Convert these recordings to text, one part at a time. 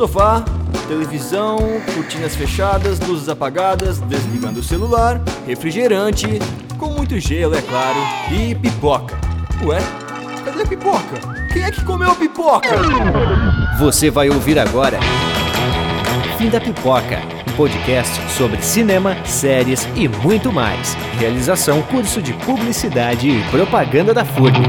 Sofá, televisão, cortinas fechadas, luzes apagadas, desligando o celular, refrigerante, com muito gelo, é claro, e pipoca. Ué, cadê a pipoca? Quem é que comeu a pipoca? Você vai ouvir agora Fim da Pipoca, um podcast sobre cinema, séries e muito mais. Realização curso de publicidade e propaganda da FURB.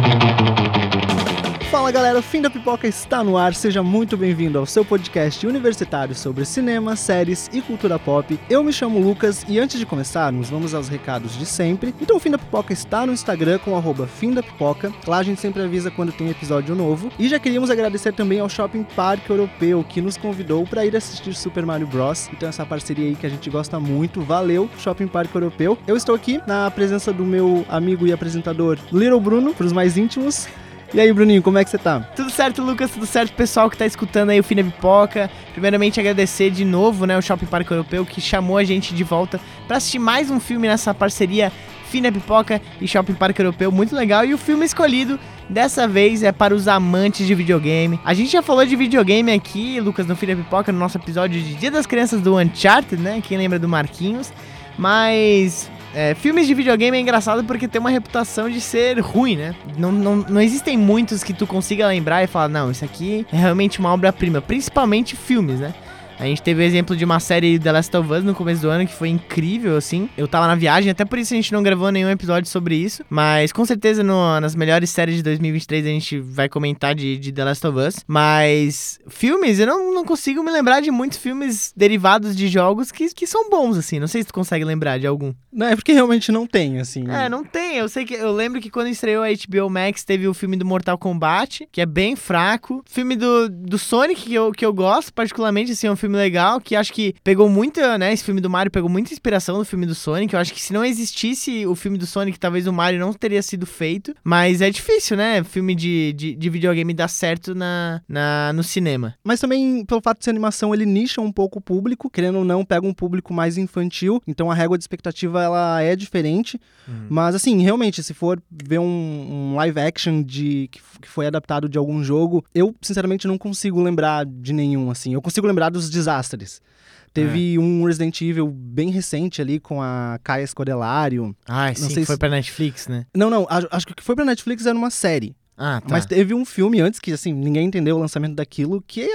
Fala galera, o Fim da Pipoca está no ar. Seja muito bem-vindo ao seu podcast universitário sobre cinema, séries e cultura pop. Eu me chamo Lucas e antes de começarmos, vamos aos recados de sempre. Então o Fim da Pipoca está no Instagram com arroba Fim da Pipoca. Lá a gente sempre avisa quando tem episódio novo. E já queríamos agradecer também ao Shopping Park Europeu que nos convidou para ir assistir Super Mario Bros. Então essa parceria aí que a gente gosta muito. Valeu, Shopping Park Europeu. Eu estou aqui na presença do meu amigo e apresentador Little Bruno, para os mais íntimos. E aí, Bruninho, como é que você tá? Tudo certo, Lucas, tudo certo, pessoal que tá escutando aí o Fina Pipoca. Primeiramente, agradecer de novo, né, o Shopping Parque Europeu que chamou a gente de volta para assistir mais um filme nessa parceria Fina Pipoca e Shopping Parque Europeu, muito legal. E o filme escolhido dessa vez é para os amantes de videogame. A gente já falou de videogame aqui, Lucas, no Fina Pipoca, no nosso episódio de Dia das Crianças do Uncharted, né? Quem lembra do Marquinhos? Mas é, filmes de videogame é engraçado porque tem uma reputação de ser ruim, né? Não, não, não existem muitos que tu consiga lembrar e falar, não, isso aqui é realmente uma obra-prima, principalmente filmes, né? A gente teve o exemplo de uma série The Last of Us no começo do ano que foi incrível, assim. Eu tava na viagem, até por isso a gente não gravou nenhum episódio sobre isso. Mas com certeza no, nas melhores séries de 2023 a gente vai comentar de, de The Last of Us. Mas filmes, eu não, não consigo me lembrar de muitos filmes derivados de jogos que, que são bons, assim. Não sei se tu consegue lembrar de algum. Não, é porque realmente não tem, assim. É, não tem. Eu sei que. Eu lembro que quando estreou a HBO Max teve o filme do Mortal Kombat, que é bem fraco. Filme do, do Sonic, que eu, que eu gosto, particularmente, assim, é um filme legal, que acho que pegou muita, né? Esse filme do Mario pegou muita inspiração do filme do Sonic. Eu acho que se não existisse o filme do Sonic, talvez o Mario não teria sido feito. Mas é difícil, né? Filme de, de, de videogame dar certo na, na, no cinema. Mas também, pelo fato de ser animação, ele nicha um pouco o público, querendo ou não, pega um público mais infantil. Então a régua de expectativa ela é diferente. Uhum. Mas assim, realmente, se for ver um, um live action de que, que foi adaptado de algum jogo, eu sinceramente não consigo lembrar de nenhum, assim. Eu consigo lembrar dos desastres. Teve é. um Resident Evil bem recente ali com a Kaia Scodelario. Ah, não sim, sei foi pra Netflix, né? Não, não, acho que o que foi pra Netflix era uma série. Ah, tá. Mas teve um filme antes que, assim, ninguém entendeu o lançamento daquilo, que,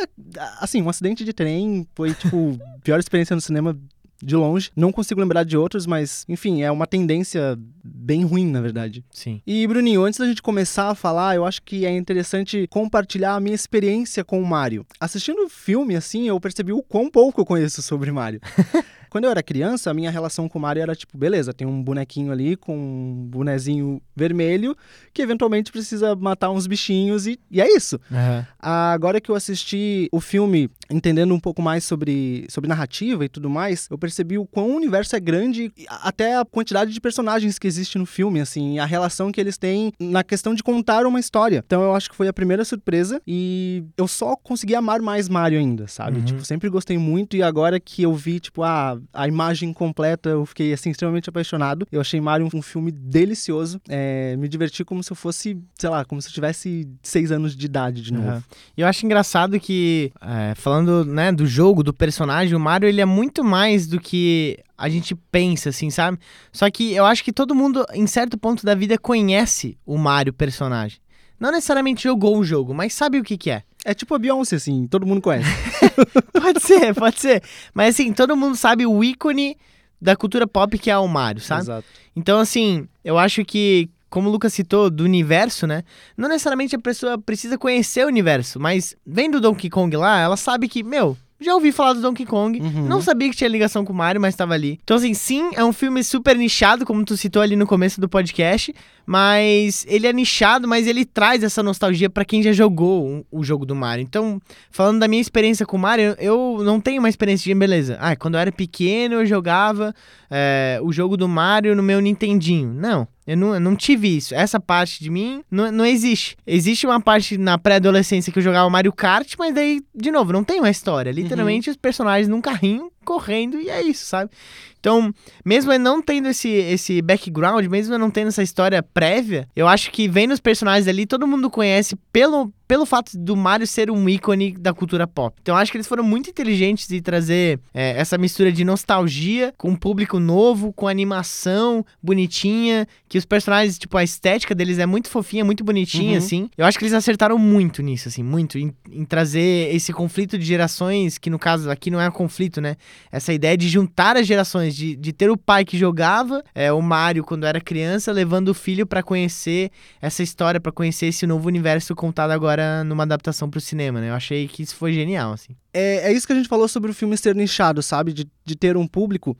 assim, um acidente de trem foi, tipo, pior experiência no cinema de longe. Não consigo lembrar de outros, mas, enfim, é uma tendência bem ruim, na verdade. Sim. E, Bruninho, antes da gente começar a falar, eu acho que é interessante compartilhar a minha experiência com o Mario. Assistindo o filme, assim, eu percebi o quão pouco eu conheço sobre Mario. Quando eu era criança, a minha relação com o Mario era tipo, beleza, tem um bonequinho ali com um bonezinho vermelho que eventualmente precisa matar uns bichinhos e, e é isso. Uhum. Agora que eu assisti o filme, entendendo um pouco mais sobre, sobre narrativa e tudo mais, eu percebi o quão o universo é grande, até a quantidade de personagens que existe no filme, assim, a relação que eles têm na questão de contar uma história. Então eu acho que foi a primeira surpresa e eu só consegui amar mais Mario ainda, sabe? Uhum. Tipo, sempre gostei muito e agora que eu vi, tipo, ah, a imagem completa, eu fiquei assim extremamente apaixonado. Eu achei Mario um, um filme delicioso. É, me diverti como se eu fosse, sei lá, como se eu tivesse seis anos de idade de novo. Uhum. E eu acho engraçado que, é, falando né, do jogo, do personagem, o Mario ele é muito mais do que a gente pensa, assim, sabe? Só que eu acho que todo mundo, em certo ponto da vida, conhece o Mario personagem. Não necessariamente jogou o jogo, mas sabe o que, que é. É tipo a Beyoncé, assim, todo mundo conhece. pode ser, pode ser. Mas assim, todo mundo sabe o ícone da cultura pop que é o Mario, sabe? Exato. Então, assim, eu acho que, como o Lucas citou, do universo, né? Não necessariamente a pessoa precisa conhecer o universo, mas vendo o Donkey Kong lá, ela sabe que, meu, já ouvi falar do Donkey Kong, uhum. não sabia que tinha ligação com o Mario, mas estava ali. Então, assim, sim, é um filme super nichado, como tu citou ali no começo do podcast, mas ele é nichado, mas ele traz essa nostalgia para quem já jogou o jogo do Mario. Então, falando da minha experiência com o Mario, eu não tenho uma experiência de beleza. Ah, quando eu era pequeno eu jogava é, o jogo do Mario no meu Nintendinho. Não. Eu não, eu não tive isso. Essa parte de mim não, não existe. Existe uma parte na pré-adolescência que eu jogava Mario Kart, mas daí, de novo, não tem uma história. Literalmente, uhum. os personagens num carrinho correndo e é isso, sabe? Então, mesmo ele não tendo esse, esse background, mesmo ele não tendo essa história prévia, eu acho que vendo os personagens ali, todo mundo conhece pelo, pelo fato do Mario ser um ícone da cultura pop. Então, eu acho que eles foram muito inteligentes de trazer é, essa mistura de nostalgia com um público novo, com animação bonitinha, que os personagens, tipo, a estética deles é muito fofinha, muito bonitinha, Uhum. assim. Eu acho que eles acertaram muito nisso, assim, muito, em, em trazer esse conflito de gerações, que no caso aqui não é um conflito, né? Essa ideia de juntar as gerações, de, de ter o pai que jogava, é, o Mario quando era criança, levando o filho pra conhecer essa história, pra conhecer esse novo universo contado agora numa adaptação pro cinema, né? Eu achei que isso foi genial, assim. É, é isso que a gente falou sobre o filme ser nichado, sabe? De, de ter um público.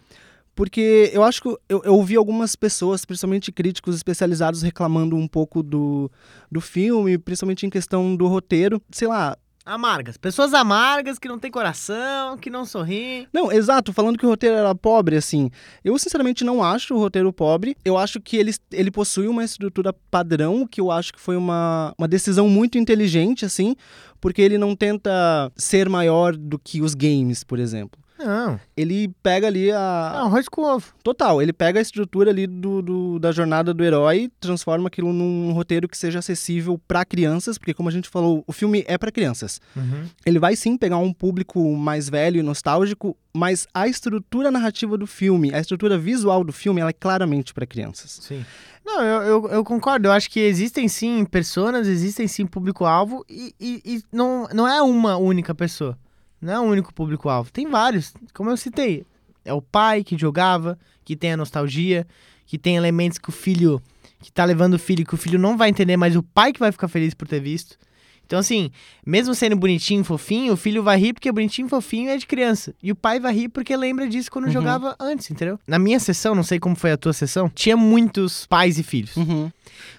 Porque eu acho que eu, eu ouvi algumas pessoas, principalmente críticos especializados, reclamando um pouco do, do filme, principalmente em questão do roteiro. Sei lá. Amargas. Pessoas amargas que não têm coração, que não sorriem. Não, exato, falando que o roteiro era pobre, assim. Eu, sinceramente, não acho o roteiro pobre. Eu acho que ele, ele possui uma estrutura padrão, que eu acho que foi uma, uma decisão muito inteligente, assim, porque ele não tenta ser maior do que os games, por exemplo. Não. Ele pega ali É a. um arroz com ovo. Total, ele pega a estrutura ali do, do- da jornada do herói, transforma aquilo num roteiro que seja acessível para crianças, porque como a gente falou, o filme é para crianças. Ele vai sim pegar um público mais velho e nostálgico, mas a estrutura narrativa do filme, a estrutura visual do filme, ela é claramente para crianças. Sim. Não, eu, eu, eu concordo. Eu acho que existem sim personas, existem sim público-alvo e, e, e não, não é uma única pessoa. Não é um único público-alvo. Tem vários. Como eu citei. É o pai que jogava, que tem a nostalgia, que tem elementos que o filho. que tá levando o filho, que o filho não vai entender, mas o pai que vai ficar feliz por ter visto. Então, assim, mesmo sendo bonitinho, fofinho, o filho vai rir porque bonitinho, fofinho é de criança. E o pai vai rir porque lembra disso quando Uhum. jogava antes, entendeu? Na minha sessão, não sei como foi a tua sessão, tinha muitos pais e filhos. Uhum.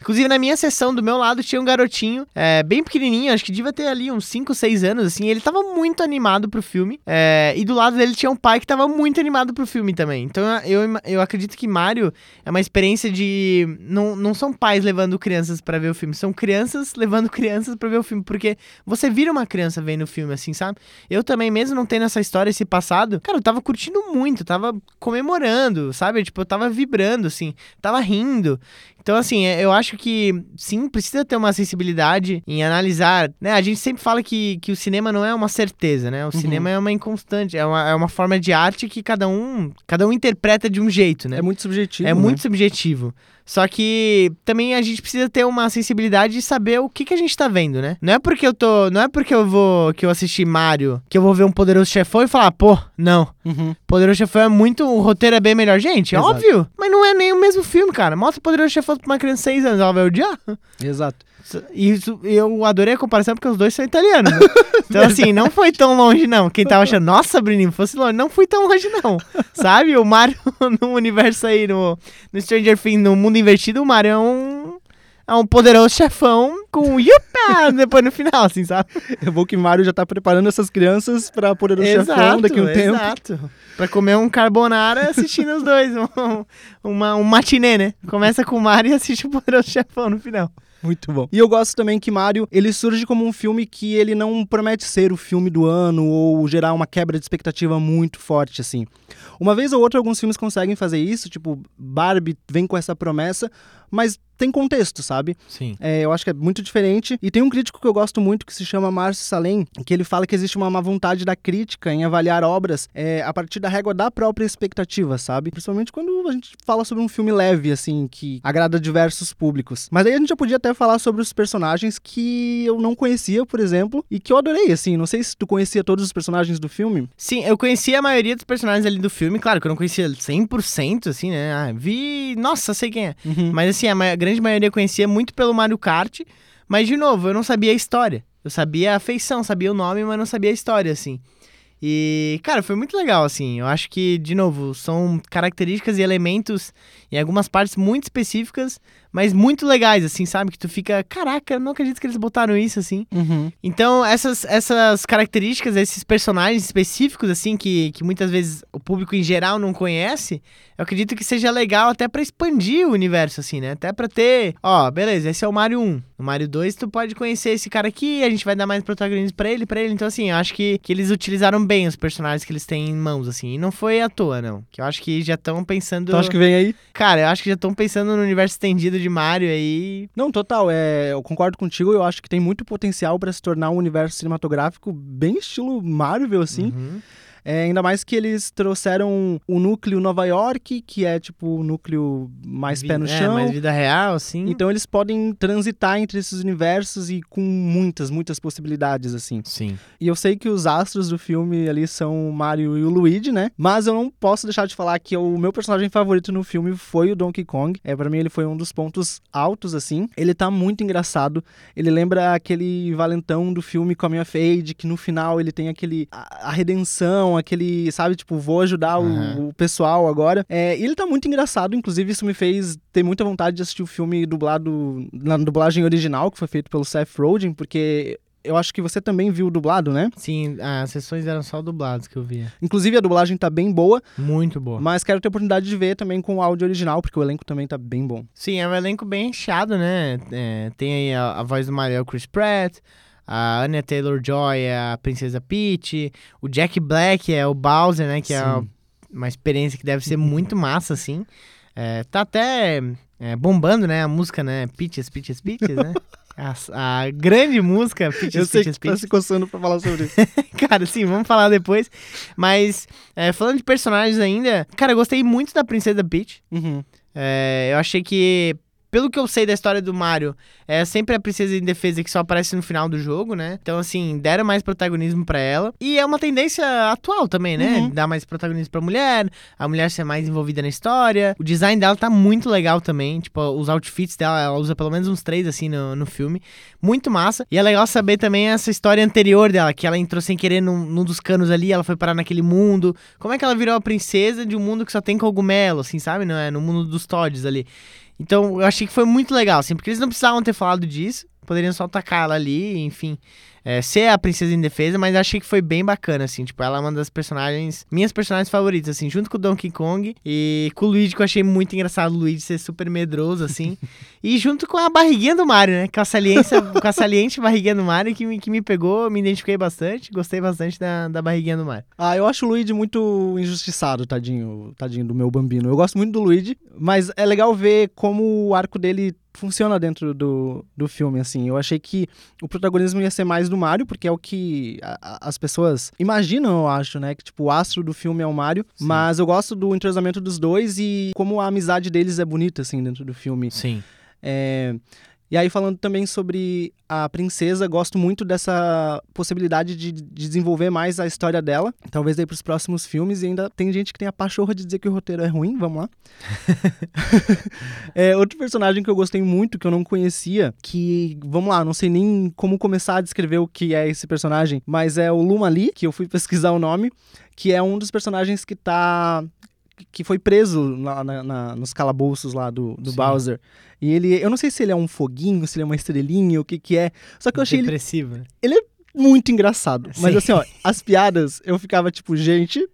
Inclusive, na minha sessão, do meu lado, tinha um garotinho, é, bem pequenininho, acho que devia ter ali uns 5, 6 anos, assim. Ele tava muito animado pro filme. é, e do lado dele tinha um pai que tava muito animado pro filme também. Então, eu, eu acredito que Mario é uma experiência de... Não, não são pais levando crianças pra ver o filme, são crianças levando crianças pra ver o filme. Porque você vira uma criança vendo o filme, assim, sabe? Eu também, mesmo não tendo essa história, esse passado, cara, eu tava curtindo muito, tava comemorando, sabe? Tipo, eu tava vibrando, assim, tava rindo. Então, assim, é- eu acho que sim, precisa ter uma sensibilidade em analisar. Né? A gente sempre fala que, que o cinema não é uma certeza, né? O cinema é uma inconstante, é uma, é uma forma de arte que cada um, cada um interpreta de um jeito, né? É muito subjetivo. É né? muito subjetivo. Só que também a gente precisa ter uma sensibilidade de saber o que, que a gente tá vendo, né? Não é porque eu tô. Não é porque eu vou. que eu assisti Mario, que eu vou ver um poderoso chefão e falar, pô, não. Uhum. Poderoso Chefão é muito. O roteiro é bem melhor. Gente, é Exato. óbvio. Mas não é nem o mesmo filme, cara. Mostra Poderoso Chefão pra uma criança de 6 anos. Ela vai odiar. Exato. E isso- eu adorei a comparação porque os dois são italianos. né? Então, assim, não foi tão longe, não. Quem tava achando, nossa, Bruninho, fosse longe. Não fui tão longe, não. Sabe? O Mario no universo aí, no, no Stranger Things, no mundo invertido, o Mario é um. É um poderoso chefão com yupa depois no final, assim, sabe? É bom que Mario já tá preparando essas crianças pra poder o chefão daqui a um tempo. exato. Pra comer um carbonara assistindo os dois. Um, uma, um matinê, né? Começa com o Mario e assiste o poderoso chefão no final. Muito bom. E eu gosto também que Mario, ele surge como um filme que ele não promete ser o filme do ano ou gerar uma quebra de expectativa muito forte, assim. Uma vez ou outra, alguns filmes conseguem fazer isso, tipo, Barbie vem com essa promessa, mas tem contexto, sabe? Sim. É, eu acho que é muito diferente. E tem um crítico que eu gosto muito que se chama Márcio Salem, que ele fala que existe uma má vontade da crítica em avaliar obras é, a partir da régua da própria expectativa, sabe? Principalmente quando a gente fala sobre um filme leve, assim, que agrada diversos públicos. Mas aí a gente já podia até falar sobre os personagens que eu não conhecia, por exemplo, e que eu adorei, assim. Não sei se tu conhecia todos os personagens do filme. Sim, eu conhecia a maioria dos personagens ali do filme, claro que eu não conhecia 100%, assim, né? Ah, vi. Nossa, sei quem é. Mas assim, a ma- grande maioria conhecia muito pelo Mario Kart. Mas, de novo, eu não sabia a história. Eu sabia a feição, sabia o nome, mas não sabia a história, assim. E, cara, foi muito legal, assim. Eu acho que, de novo, são características e elementos em algumas partes muito específicas, mas muito legais, assim, sabe? Que tu fica, caraca, não acredito que eles botaram isso, assim. Uhum. Então, essas, essas características, esses personagens específicos, assim, que, que muitas vezes o público em geral não conhece, eu acredito que seja legal até pra expandir o universo, assim, né? Até pra ter, ó, beleza, esse é o Mario 1. No Mario 2, tu pode conhecer esse cara aqui, a gente vai dar mais protagonismo pra ele, pra ele. Então, assim, eu acho que, que eles utilizaram bem os personagens que eles têm em mãos, assim. E não foi à toa, não. Que eu acho que já estão pensando. Tu acha que vem aí? Cara, eu acho que já estão pensando no universo estendido de Mario aí. Não, total. É, eu concordo contigo. Eu acho que tem muito potencial pra se tornar um universo cinematográfico bem estilo Marvel, assim. Uhum. É, ainda mais que eles trouxeram o núcleo Nova York, que é tipo o núcleo mais pé no é, chão. mais vida real, assim. Então eles podem transitar entre esses universos e com muitas, muitas possibilidades, assim. Sim. E eu sei que os astros do filme ali são o Mario e o Luigi, né? Mas eu não posso deixar de falar que o meu personagem favorito no filme foi o Donkey Kong. É, para mim ele foi um dos pontos altos, assim. Ele tá muito engraçado. Ele lembra aquele valentão do filme Coming of Age, que no final ele tem aquele... a, a redenção, aquele, sabe? Tipo, vou ajudar o- Aham. o, pessoal agora. É, e ele tá muito engraçado. Inclusive, isso me fez ter muita vontade de assistir o filme dublado... Na dublagem original, que foi feito pelo Seth Rogen, porque... Eu acho que você também viu o dublado, né? Sim, as sessões eram só dubladas que eu via. Inclusive a dublagem tá bem boa, Muito boa. mas quero ter a oportunidade de ver também com o áudio original, porque o elenco também tá bem bom. Sim, é um elenco bem inchado, né? É, tem aí a, a voz do Mario o Chris Pratt, a Anya Taylor-Joy é a Princesa Peach, o Jack Black é o Bowser, né? Que é Sim. uma experiência que deve ser muito massa, assim. É, tá até é, bombando, né? A música, né? Peaches, Peaches, Peaches, né? A, a grande música Peaches, Eu sei que Peaches, tá Peaches. se coçando pra falar sobre isso. Cara, sim, vamos falar depois. Mas, é, falando de personagens ainda, cara, eu gostei muito da Princesa Peach. Uhum. É, eu achei que, pelo que eu sei da história do Mario, é sempre a princesa indefesa que só aparece no final do jogo, né? Então, assim, deram mais protagonismo pra ela. E é uma tendência atual também, né? Uhum. Dar mais protagonismo pra mulher, a mulher ser mais envolvida na história. O design dela tá muito legal também. Tipo, os outfits dela, ela usa pelo menos uns três, assim, no, no filme. Muito massa. E é legal saber também essa história anterior dela, que ela entrou sem querer num, num dos canos ali, ela foi parar naquele mundo. Como é que ela virou a princesa de um mundo que só tem cogumelo, assim, sabe? Não é? No mundo dos Toads ali. Então, eu achei que foi muito legal, assim, porque eles não precisavam ter falado disso, poderiam só tacar ela ali, enfim, é, ser a princesa indefesa, mas achei que foi bem bacana, assim, tipo, ela é uma das personagens, minhas personagens favoritas, assim, junto com o Donkey Kong e com o Luigi, que eu achei muito engraçado o Luigi ser super medroso, assim, e junto com a barriguinha do Mario, né, com a saliência, com a saliente barriguinha do Mario, que me, que me pegou, me identifiquei bastante, gostei bastante da, da barriguinha do Mario. Ah, eu acho o Luigi muito injustiçado, tadinho, tadinho do meu bambino. Eu gosto muito do Luigi, mas é legal ver como o arco dele funciona dentro do, do filme, assim. Eu achei que o protagonismo ia ser mais do Mario, porque é o que a- a- as pessoas imaginam, eu acho, né? Que, tipo, o astro do filme é o Mario. Sim. Mas eu gosto do entrosamento dos dois e como a amizade deles é bonita, assim, dentro do filme. Sim. É, E aí, falando também sobre a princesa, gosto muito dessa possibilidade de, de desenvolver mais a história dela. Talvez aí pros próximos filmes. E ainda tem gente que tem a pachorra de dizer que o roteiro é ruim. Vamos lá. É, outro personagem que eu gostei muito, que eu não conhecia, que, vamos lá, não sei nem como começar a descrever o que é esse personagem, mas é o Luma Lee, que eu fui pesquisar o nome, que é um dos personagens que tá que foi preso lá na- na- nos calabouços lá do, do Sim. Bowser. E ele, eu não sei se ele é um foguinho, se ele é uma estrelinha, o que que é. Só que eu achei ele Depressivo, né? muito engraçado. Mas Sim. assim, ó, as piadas, eu ficava tipo, gente,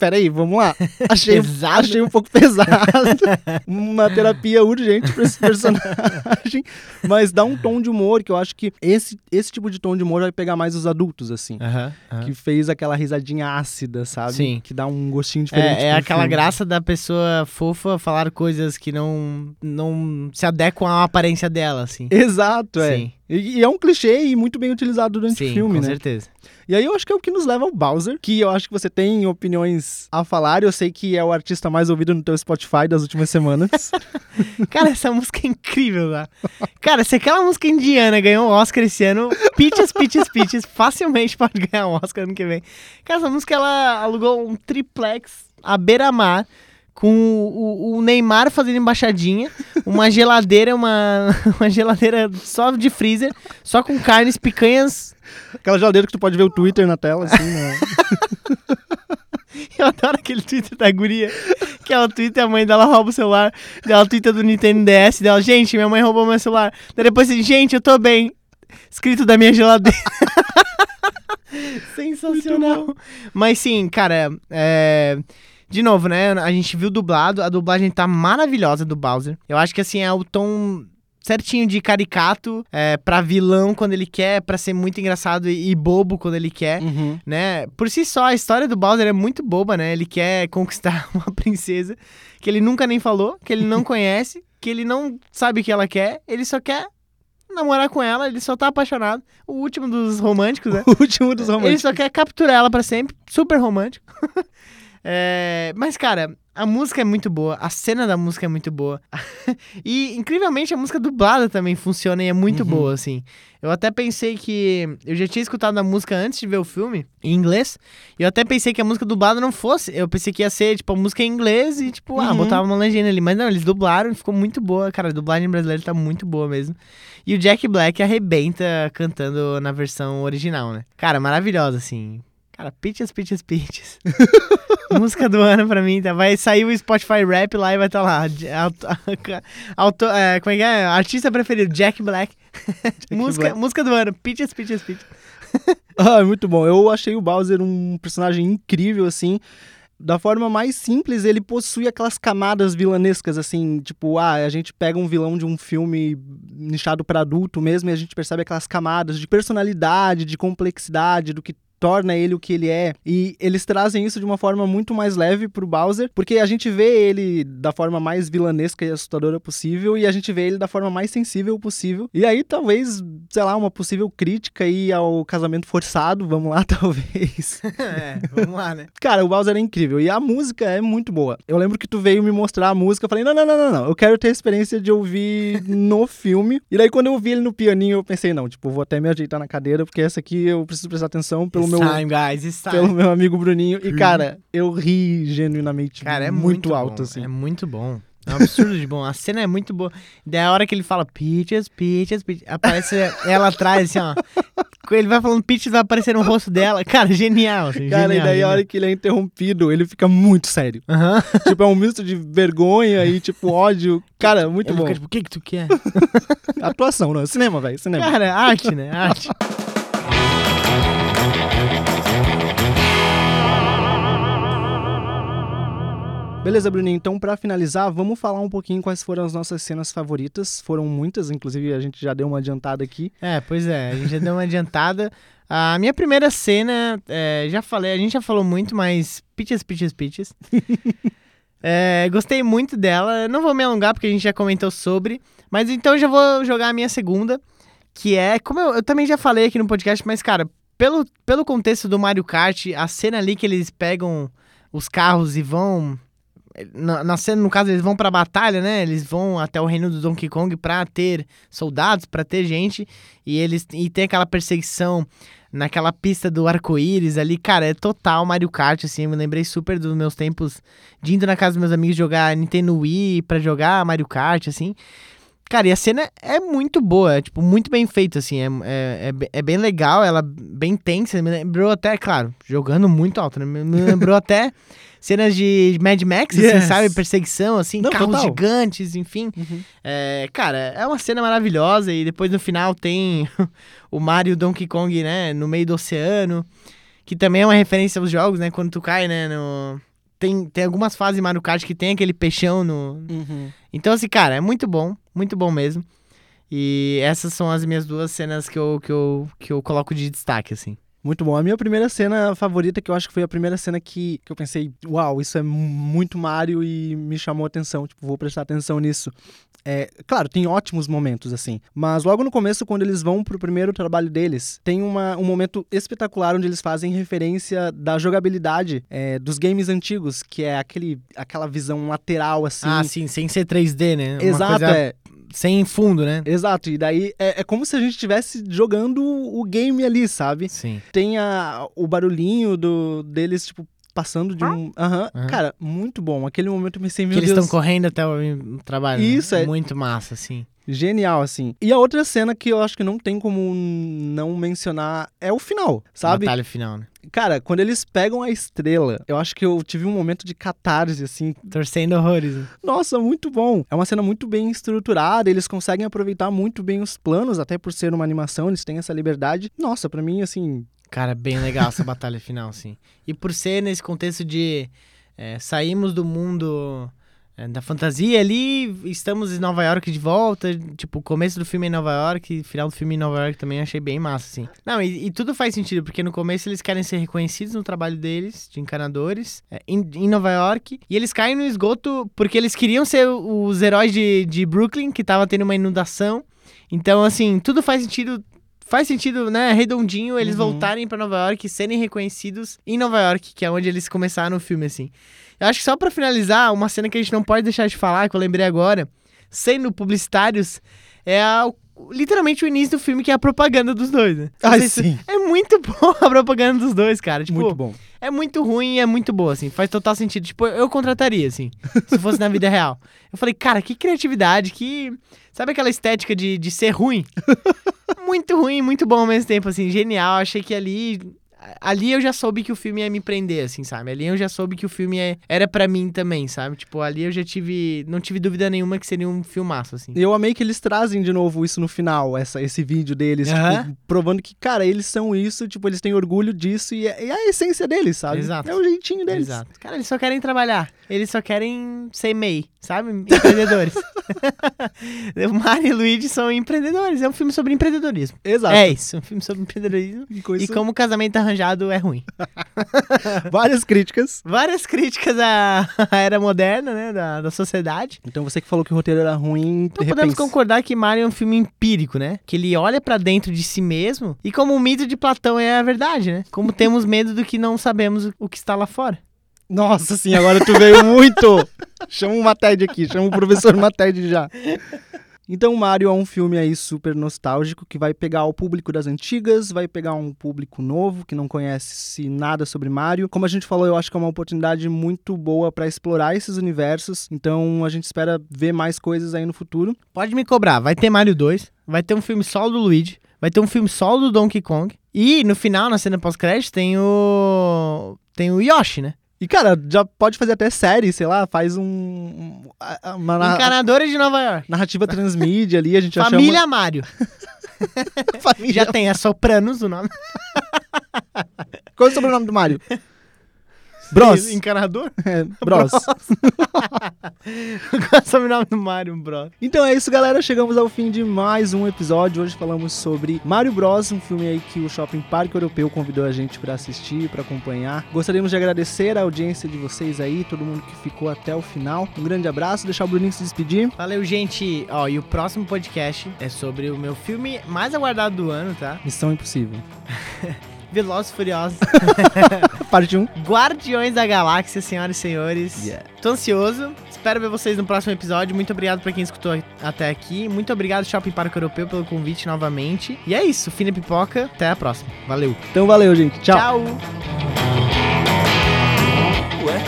peraí, vamos lá. Achei, Pesado. achei um pouco pesado. Uma terapia urgente pra esse personagem. Mas dá um tom de humor que eu acho que esse, esse tipo de tom de humor vai pegar mais os adultos, assim. Aham, aham. Que fez aquela risadinha ácida, sabe? Sim. Que dá um gostinho diferente. É, é aquela filme. graça da pessoa fofa falar coisas que não, não se adequam à aparência dela, assim. Exato, é. Sim. E, e é um clichê e muito bem utilizado durante Sim, o filme, com né? certeza. E aí eu acho que é o que nos leva ao Bowser, que eu acho que você tem opiniões a falar. Eu sei que é o artista mais ouvido no teu Spotify das últimas semanas. Cara, essa música é incrível, lá. Cara, se aquela música indiana ganhou um Oscar esse ano, Peaches, Peaches, Peaches facilmente pode ganhar um Oscar ano que vem. Cara, essa música, ela alugou um triplex à beira-mar, com o, o- Neymar fazendo embaixadinha, uma geladeira, uma, uma geladeira só de freezer, só com carnes, picanhas Aquela geladeira que tu pode ver o Twitter na tela, assim, né? Eu adoro aquele Twitter da guria, que ela twitta e a mãe dela rouba o celular, daí ela twitta do Nintendo DS dela, gente, minha mãe roubou meu celular. Daí depois assim, gente, eu tô bem. Escrito da minha geladeira. Sensacional. Mas sim, cara, é... De novo, né? A gente viu dublado, a dublagem tá maravilhosa do Bowser. Eu acho que assim é o tom certinho de caricato é, pra vilão quando ele quer, pra ser muito engraçado e, e bobo quando ele quer, Uhum. né? Por si só, a história do Bowser é muito boba, né? Ele quer conquistar uma princesa que ele nunca nem falou, que ele não conhece, que ele não sabe o que ela quer, ele só quer namorar com ela, ele só tá apaixonado. O último dos românticos, né? O último dos Ele românticos. só quer capturar ela pra sempre. Super romântico. É, mas, cara, a música é muito boa. A cena da música é muito boa. e, incrivelmente, a música dublada também funciona e é muito Uhum. boa, assim. Eu até pensei que. Eu já tinha escutado a música antes de ver o filme, em inglês. E eu até pensei que a música dublada não fosse. Eu pensei que ia ser, tipo, a música em inglês e, tipo, ah, Uhum. botava uma legenda ali. Mas não, eles dublaram e ficou muito boa. Cara, a dublagem brasileira tá muito boa mesmo. E o Jack Black arrebenta cantando na versão original, né? Cara, maravilhosa, assim. Cara, Peaches, Peaches, Peaches. Música do ano pra mim, tá? Vai sair o Spotify Rap lá e vai estar tá lá. Auto- auto- é, como é que é? Artista preferido, Jack Black. música, Black. música do ano, Peaches, Peaches, Peaches. Ah, muito bom. Eu achei o Bowser um personagem incrível, assim. Da forma mais simples, ele possui aquelas camadas vilanescas, assim, tipo, ah, a gente pega um vilão de um filme nichado pra adulto mesmo e a gente percebe aquelas camadas de personalidade, de complexidade, do que torna ele o que ele é. E eles trazem isso de uma forma muito mais leve pro Bowser, porque a gente vê ele da forma mais vilanesca e assustadora possível e a gente vê ele da forma mais sensível possível. E aí talvez, sei lá, uma possível crítica aí ao casamento forçado, vamos lá, talvez. é, vamos lá, né? Cara, o Bowser é incrível e a música é muito boa. Eu lembro que tu veio me mostrar a música, eu falei: "Não, não, não, não, não. Eu quero ter a experiência de ouvir no filme". E daí quando eu vi ele no pianinho, eu pensei: "Não, tipo, vou até me ajeitar na cadeira, porque essa aqui eu preciso prestar atenção pelo meu time, guys, it's time. pelo meu amigo Bruninho". E cara, eu ri genuinamente Cara, é muito, muito, alto bom, assim. É muito bom. É um absurdo de bom. A cena é muito boa. Daí a hora que ele fala Peaches, Peaches, Peaches, aparece ela atrás, assim, ó. Ele vai falando Peaches, vai aparecer no rosto dela. Cara, genial. Assim, Cara, genial, e daí a hora que ele é interrompido, ele fica muito sério. Tipo, é um misto de vergonha e, tipo, ódio. Cara, muito Ele bom. fica tipo, o que que tu quer? Atuação, não. Cinema, velho. Cinema. Cara, arte, né? Arte. Beleza, Bruninho. Então, pra finalizar, vamos falar um pouquinho quais foram as nossas cenas favoritas. Foram muitas, inclusive a gente já deu uma adiantada aqui. É, pois é, a gente já deu uma adiantada. A minha primeira cena, é, já falei, a gente já falou muito, mas Peaches, Peaches, Peaches. É, gostei muito dela. Não vou me alongar porque a gente já comentou sobre. Mas então eu já vou jogar a minha segunda. Que é, como eu, eu também já falei aqui no podcast, mas cara, pelo, pelo contexto do Mario Kart, a cena ali que eles pegam os carros e vão. Na, na cena, no caso, eles vão pra batalha, né? Eles vão até o reino do Donkey Kong pra ter soldados, pra ter gente. E eles e tem aquela perseguição naquela pista do arco-íris ali, cara, é total Mario Kart, assim, eu me lembrei super dos meus tempos de indo na casa dos meus amigos jogar Nintendo Wii pra jogar Mario Kart, assim. Cara, e a cena é muito boa, é, tipo, muito bem feita, assim, é, é, é, é bem legal, ela bem tensa, me lembrou até, claro, jogando muito alto, né, me lembrou até cenas de Mad Max, assim, Yes. sabe, perseguição, assim, Não, carros total. gigantes, enfim. É, cara, é uma cena maravilhosa e depois no final tem o Mario e o Donkey Kong, né, no meio do oceano, que também é uma referência aos jogos, né, quando tu cai, né, no... Tem, tem algumas fases Mario Kart que tem aquele peixão no... Então, assim, cara, é muito bom, muito bom mesmo. E essas são as minhas duas cenas que eu, que eu, que eu coloco de destaque, assim. Muito bom. A minha primeira cena favorita, que eu acho que foi a primeira cena que, que eu pensei, uau, isso é muito Mario e me chamou a atenção. Tipo, vou prestar atenção nisso. É, claro, tem ótimos momentos, assim. Mas logo no começo, quando eles vão pro primeiro trabalho deles, tem uma, um momento espetacular onde eles fazem referência da jogabilidade é, dos games antigos, que é aquele, aquela visão lateral, assim. Ah, sim, sem ser 3D, né? Exato, coisa é. Sem fundo, né? Exato, e daí é, é como se a gente estivesse jogando o game ali, sabe? Sim. Tem a, o barulhinho do, deles, tipo, passando de um. Aham. Aham. Cara, muito bom. Aquele momento eu pensei, meu que eles Deus. estão correndo até o trabalho. né? Isso, é- Muito massa, assim. Genial, assim. E a outra cena que eu acho que não tem como não mencionar é o final, sabe? Batalha final, né? Cara, quando eles pegam a estrela, eu acho que eu tive um momento de catarse, assim. Torcendo horrores. né? Nossa, muito bom. É uma cena muito bem estruturada, eles conseguem aproveitar muito bem os planos, até por ser uma animação, eles têm essa liberdade. Nossa, pra mim, assim. Cara, bem legal essa batalha final, assim. E por ser nesse contexto de é, saímos do mundo é, da fantasia ali, estamos em Nova York de volta, tipo, começo do filme em Nova York, final do filme em Nova York também achei bem massa, assim. Não, e, e tudo faz sentido, porque no começo eles querem ser reconhecidos no trabalho deles, de encanadores, é, em, em Nova York, e eles caem no esgoto porque eles queriam ser os heróis de, de Brooklyn, que tava tendo uma inundação. Então, assim, tudo faz sentido faz sentido, né, redondinho, eles Uhum. voltarem pra Nova York e serem reconhecidos em Nova York, que é onde eles começaram o filme, assim. Eu acho que só pra finalizar, uma cena que a gente não pode deixar de falar, que eu lembrei agora, sendo publicitários, é a- literalmente o início do filme, que é a propaganda dos dois, né? Ai, sim. É muito boa a propaganda dos dois, cara. Tipo, muito bom. É muito ruim e é muito boa, assim. Faz total sentido. Tipo, eu contrataria, assim, se fosse na vida real. Eu falei, cara, que criatividade, que. Sabe aquela estética de, de ser ruim? muito ruim, muito bom ao mesmo tempo, assim, genial. Achei que ali. Ali eu já soube que o filme ia me prender, assim, sabe? Ali eu já soube que o filme é- era pra mim também, sabe? Tipo, ali eu já tive. Não tive dúvida nenhuma que seria um filmaço, assim. E eu amei que eles trazem de novo isso no final, essa, esse vídeo deles, Aham. tipo, provando que, cara, eles são isso, tipo, eles têm orgulho disso e é, é a essência deles, sabe? Exato. É o jeitinho deles. Exato. Cara, eles só querem trabalhar. Eles só querem ser MEI, sabe? Empreendedores. Mario e Luigi são empreendedores. É um filme sobre empreendedorismo. Exato. É isso, um filme sobre empreendedorismo. E com E isso, como o casamento arranjado é ruim. várias críticas. Várias críticas à, à era moderna, né? Da, da sociedade. Então você que falou que o roteiro era ruim, Então podemos concordar que Mario é um filme empírico, né? Que ele olha pra dentro de si mesmo e como o mito de Platão é a verdade, né? Como temos medo do que não sabemos o que está lá fora. Nossa, sim, agora tu veio muito. Chama uma TED aqui, chama o professor uma TED já. Então, Mario é um filme aí super nostálgico que vai pegar o público das antigas, vai pegar um público novo que não conhece nada sobre Mario. Como a gente falou, eu acho que é uma oportunidade muito boa pra explorar esses universos. Então, a gente espera ver mais coisas aí no futuro. Pode me cobrar, vai ter Mario 2, vai ter um filme solo do Luigi, vai ter um filme solo do Donkey Kong. E no final, na cena pós-crédito, tem o. Tem o Yoshi, né? E, cara, já pode fazer até série, sei lá, faz um. um- uma na- Encanadores de Nova York. narrativa transmídia ali, a gente já Família chama. Família. Já tem a Sopranos, o nome. Qual é o sobrenome do Mario? Bros. Encanador? É, Bros. Qual é o sobrenome do Mario, bro? Então é isso, galera. Chegamos ao fim de mais um episódio. Hoje falamos sobre Mario Bros, um filme aí que o Shopping Parque Europeu convidou a gente pra assistir, pra acompanhar. Gostaríamos de agradecer a audiência de vocês aí, todo mundo que ficou até o final. Um grande abraço, deixar o Bruninho se despedir. Valeu, gente. Ó, e o próximo podcast é sobre o meu filme mais aguardado do ano, tá? Missão Impossível. Velozes e Furiosos. Parte 1. Guardiões da Galáxia, senhoras e senhores. Yeah. Tô ansioso. Espero ver vocês no próximo episódio. Muito obrigado pra quem escutou até aqui. Muito obrigado, Shopping Parque Europeu, pelo convite novamente. E é isso. Fina Pipoca. Até a próxima. Valeu. Então valeu, gente. Tchau. Tchau. Ué?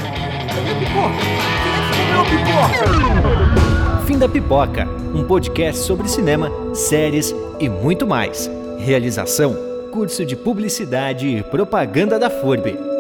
Cadê a pipoca? Quem é que comeu a pipoca? Fim da Pipoca, um podcast sobre cinema, séries e muito mais. Realização: Curso de Publicidade e Propaganda da FURB.